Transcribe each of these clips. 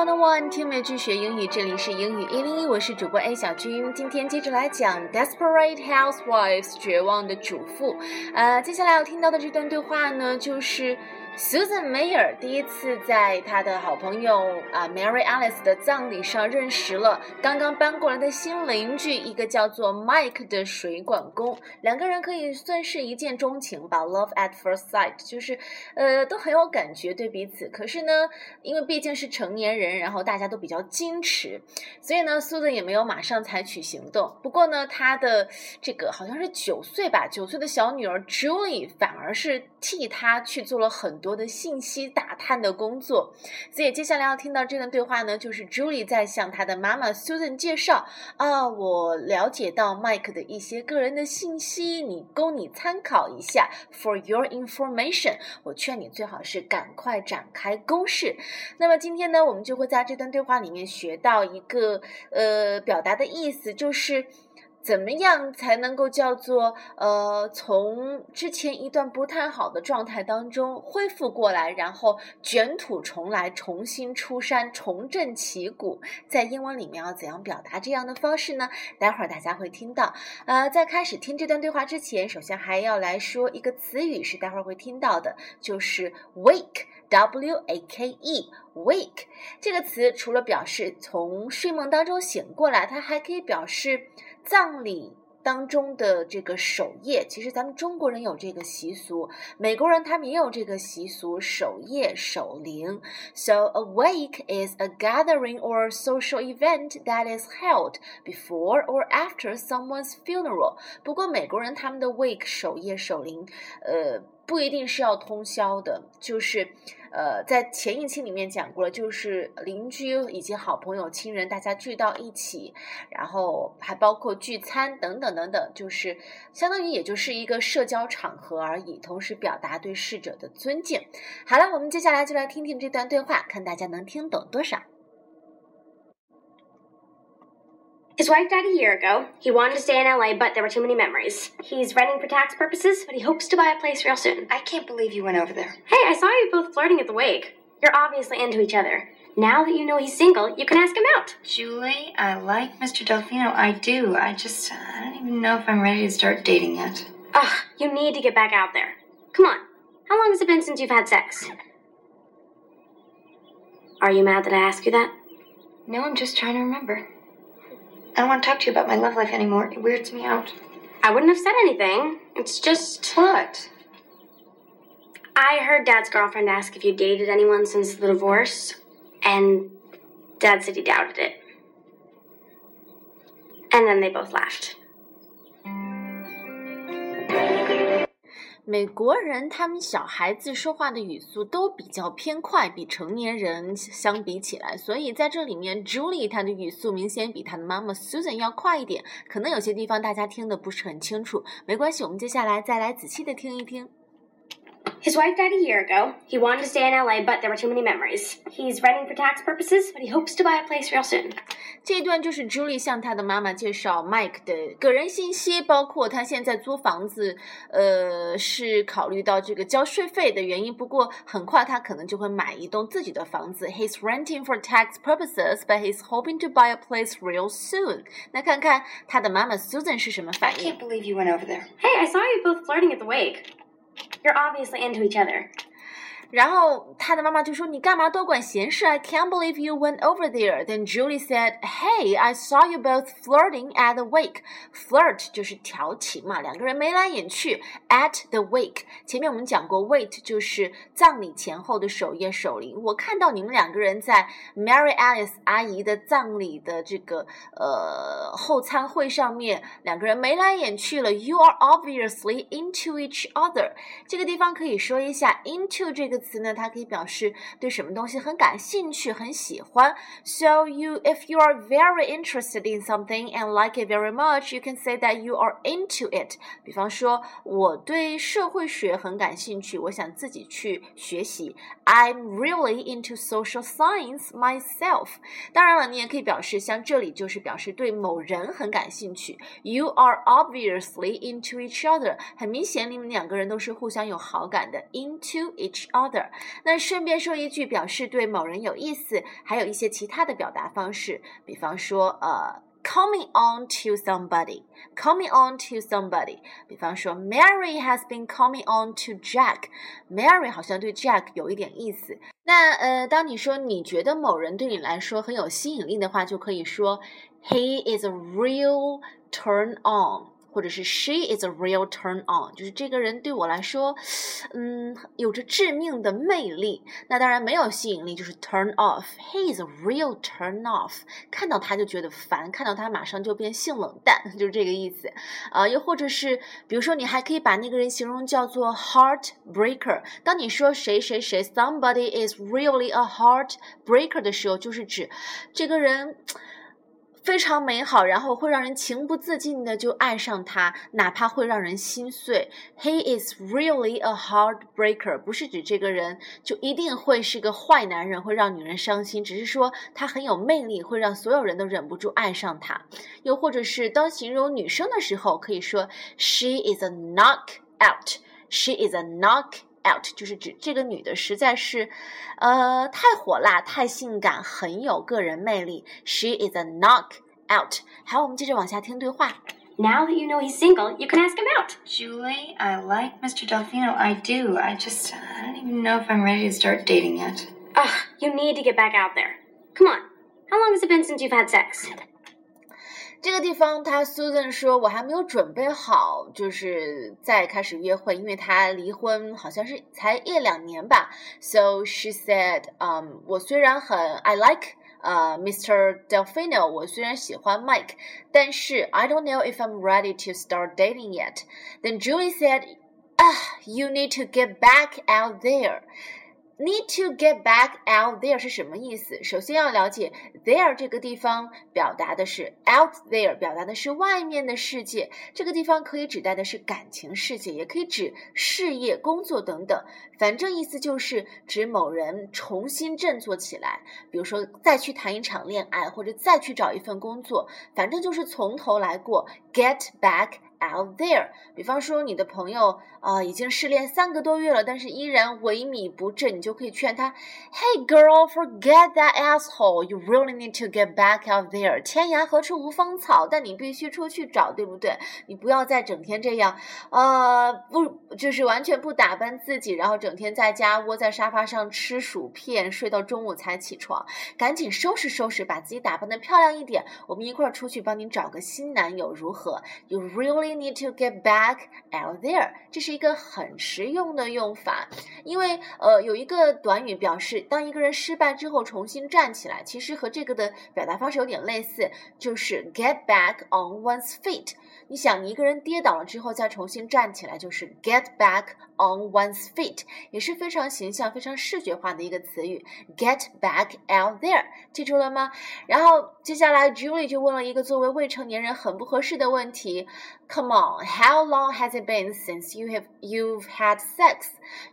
One on One，听美剧学英语，这里是英语一零一，我是主播 A 小军。今天接着来讲《Desperate Housewives》绝望的主妇。呃，接下来要听到的这段对话呢，就是。Susan Mayer 第一次在她的好朋友啊 Mary Alice 的葬礼上认识了刚刚搬过来的新邻居，一个叫做 Mike 的水管工。两个人可以算是一见钟情吧，Love at first sight，就是呃都很有感觉对彼此。可是呢，因为毕竟是成年人，然后大家都比较矜持，所以呢，Susan 也没有马上采取行动。不过呢，她的这个好像是九岁吧，九岁的小女儿 Julie 反而是替她去做了很多。的信息打探的工作，所以接下来要听到这段对话呢，就是 Julie 在向她的妈妈 Susan 介绍啊，我了解到 Mike 的一些个人的信息，你供你参考一下。For your information，我劝你最好是赶快展开攻势。那么今天呢，我们就会在这段对话里面学到一个呃表达的意思，就是。怎么样才能够叫做呃，从之前一段不太好的状态当中恢复过来，然后卷土重来，重新出山，重振旗鼓？在英文里面要怎样表达这样的方式呢？待会儿大家会听到。呃，在开始听这段对话之前，首先还要来说一个词语，是待会儿会听到的，就是 wake W a k e wake 这个词除了表示从睡梦当中醒过来，它还可以表示。葬礼当中的这个守夜，其实咱们中国人有这个习俗，美国人他们也有这个习俗，守夜守灵。So a wake is a gathering or social event that is held before or after someone's funeral。不过美国人他们的 wake 守夜守灵，呃。不一定是要通宵的，就是，呃，在前一期里面讲过了，就是邻居以及好朋友、亲人大家聚到一起，然后还包括聚餐等等等等，就是相当于也就是一个社交场合而已，同时表达对逝者的尊敬。好了，我们接下来就来听听这段对话，看大家能听懂多少。His wife died a year ago. He wanted to stay in LA, but there were too many memories. He's renting for tax purposes, but he hopes to buy a place real soon. I can't believe you went over there. Hey, I saw you both flirting at the wake. You're obviously into each other. Now that you know he's single, you can ask him out. Julie, I like Mr. Delfino. I do. I just, uh, I don't even know if I'm ready to start dating yet. Ugh, you need to get back out there. Come on. How long has it been since you've had sex? Are you mad that I asked you that? No, I'm just trying to remember. I don't want to talk to you about my love life anymore. It weirds me out. I wouldn't have said anything. It's just. What? I heard Dad's girlfriend ask if you dated anyone since the divorce, and Dad said he doubted it. And then they both laughed. 美国人他们小孩子说话的语速都比较偏快，比成年人相比起来，所以在这里面，Julie 她的语速明显比她的妈妈 Susan 要快一点，可能有些地方大家听的不是很清楚，没关系，我们接下来再来仔细的听一听。His wife died a year ago. He wanted to stay in LA, but there were too many memories. He's renting for tax purposes, but he hopes to buy a place real soon. 这一段就是 Julie 向他的妈妈介绍 Mike 的个人信息，包括他现在租房子，呃，是考虑到这个交税费的原因。不过很快他可能就会买一栋自己的房子。He's renting for tax purposes, but he's hoping to buy a place real soon. 那看看他的妈妈 Susan 是什么反应。I can't believe you went over there. Hey, I saw you both flirting at the wake. You're obviously into each other. 然后他的妈妈就说：“你干嘛多管闲事？I can't believe you went over there." Then Julie said, "Hey, I saw you both flirting at the wake. Flirt 就是调情嘛，两个人眉来眼去。At the wake，前面我们讲过，wait 就是葬礼前后的守夜守灵。我看到你们两个人在 Mary Alice 阿姨的葬礼的这个呃后餐会上面，两个人眉来眼去了。You are obviously into each other。这个地方可以说一下 into 这个个。词呢，它可以表示对什么东西很感兴趣、很喜欢。So you, if you are very interested in something and like it very much, you can say that you are into it。比方说，我对社会学很感兴趣，我想自己去学习。I'm really into social science myself。当然了，你也可以表示像这里就是表示对某人很感兴趣。You are obviously into each other。很明显，你们两个人都是互相有好感的。Into each other。 other。那顺便说一句，表示对某人有意思，还有一些其他的表达方式，比方说呃。coming on to somebody, coming on to somebody。比方说，Mary has been coming on to Jack。Mary 好像对 Jack 有一点意思。那呃，当你说你觉得某人对你来说很有吸引力的话，就可以说 He is a real turn on。 或者是 she is a real turn on，就是这个人对我来说，嗯，有着致命的魅力。那当然没有吸引力，就是 turn off。He is a real turn off，看到他就觉得烦，看到他马上就变性冷淡，就是这个意思。啊，又或者是，比如说你还可以把那个人形容叫做 heartbreaker。当你说谁谁谁 somebody is really a heartbreaker 的时候，就是指这个人。非常美好，然后会让人情不自禁的就爱上他，哪怕会让人心碎。He is really a heartbreaker，不是指这个人就一定会是个坏男人，会让女人伤心，只是说他很有魅力，会让所有人都忍不住爱上他。又或者是当形容女生的时候，可以说 She is a knockout，She is a knock。out 就是指这个女的实在是，呃，太火辣、太性感，很有个人魅力。She is a knockout。好，我们接着往下听对话。Now that you know he's single, you can ask him out. Julie, I like Mr. Delfino. I do. I just, I don't even know if I'm ready to start dating yet. Ugh, you need to get back out there. Come on. How long has it been since you've had sex? 这个地方，他 Susan 说：“我还没有准备好，就是再开始约会，因为他离婚好像是才一两年吧。So she said，嗯，我虽然很 I like 呃 Mr. Delfino，我虽然喜欢 Mike，但是 I don't know if I'm ready to start dating yet. Then Julie said, Ah, you need to get back out there. Need to get back out there 是什么意思？首先要了解 there 这个地方表达的是 out there，表达的是外面的世界。这个地方可以指代的是感情世界，也可以指事业、工作等等。反正意思就是指某人重新振作起来，比如说再去谈一场恋爱，或者再去找一份工作，反正就是从头来过。Get back。Out there，比方说你的朋友啊、已经失恋三个多月了，但是依然萎靡不振，你就可以劝他，Hey girl, forget that asshole. You really need to get back out there. 天涯何处无芳草，但你必须出去找，对不对？你不要再整天这样，呃，不就是完全不打扮自己，然后整天在家窝在沙发上吃薯片，睡到中午才起床。赶紧收拾收拾，把自己打扮的漂亮一点，我们一块儿出去帮你找个新男友，如何？You really need to get back out there，这是一个很实用的用法，因为呃有一个短语表示当一个人失败之后重新站起来，其实和这个的表达方式有点类似，就是 get back on one's feet。你想，你一个人跌倒了之后再重新站起来，就是 get back on one's feet，也是非常形象、非常视觉化的一个词语。get back out there，记住了吗？然后接下来 Julie 就问了一个作为未成年人很不合适的问题 ：Come on, how long has it been since you have you've had sex？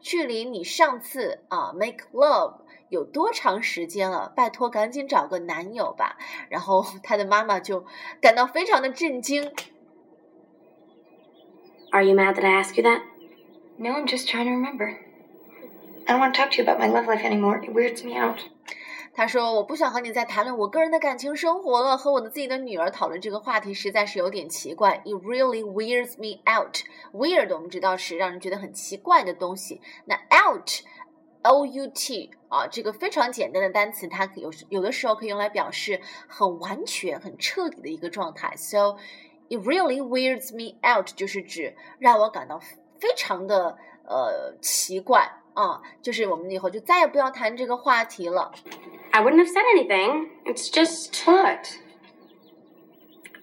距离你上次啊 make love 有多长时间了？拜托，赶紧找个男友吧。然后他的妈妈就感到非常的震惊。Are you mad that I asked you that? No, I'm just trying to remember. I don't want to talk to you about my love life anymore. It weirds me out. 他说：“我不想和你再谈论我个人的感情生活了，和我的自己的女儿讨论这个话题实在是有点奇怪。It really weirds me out. Weird 我们知道是让人觉得很奇怪的东西。那 out，o u t 啊，这个非常简单的单词，它有有的时候可以用来表示很完全、很彻底的一个状态。So It really weirds me out，就是指让我感到非常的呃奇怪啊，就是我们以后就再也不要谈这个话题了。I wouldn't have said anything. It's just What?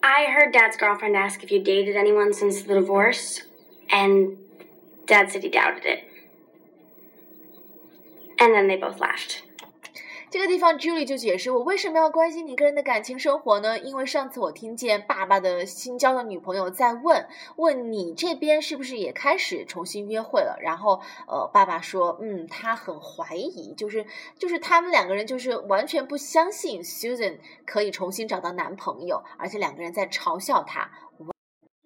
I heard Dad's girlfriend ask if you dated anyone since the divorce, and Dad said he doubted it. And then they both laughed. 这个地方，Julie 就解释我为什么要关心你个人的感情生活呢？因为上次我听见爸爸的新交的女朋友在问，问你这边是不是也开始重新约会了？然后，呃，爸爸说，嗯，他很怀疑，就是就是他们两个人就是完全不相信 Susan 可以重新找到男朋友，而且两个人在嘲笑他。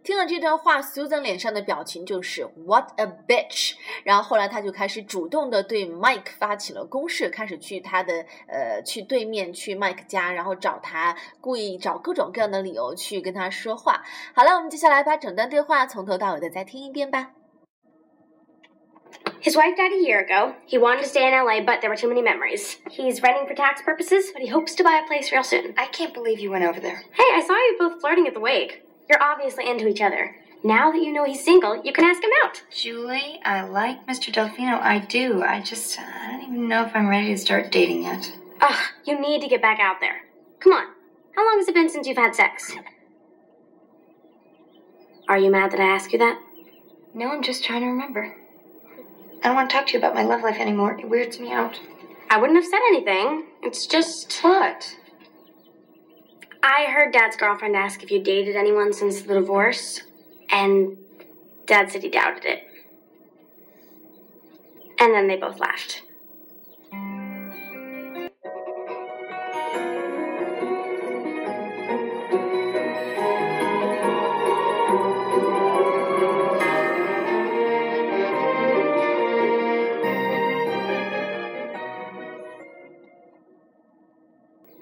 听了这段话，Susan 脸上的表情就是 What a bitch！然后后来他就开始主动的对 Mike 发起了攻势，开始去他的呃去对面去 Mike 家，然后找他，故意找各种各样的理由去跟他说话。好了，我们接下来把整段对话从头到尾的再听一遍吧。His wife died a year ago. He wanted to stay in LA, but there were too many memories. He's renting for tax purposes, but he hopes to buy a place real soon. I can't believe you went over there. Hey, I saw you both flirting at the wake. You're obviously into each other. Now that you know he's single, you can ask him out. Julie, I like Mr. Delfino. I do. I just, uh, I don't even know if I'm ready to start dating yet. Ugh, you need to get back out there. Come on. How long has it been since you've had sex? Are you mad that I asked you that? No, I'm just trying to remember. I don't want to talk to you about my love life anymore. It weirds me out. I wouldn't have said anything. It's just. What? I heard Dad's girlfriend ask if you dated anyone since the divorce, and Dad said he doubted it. And then they both laughed.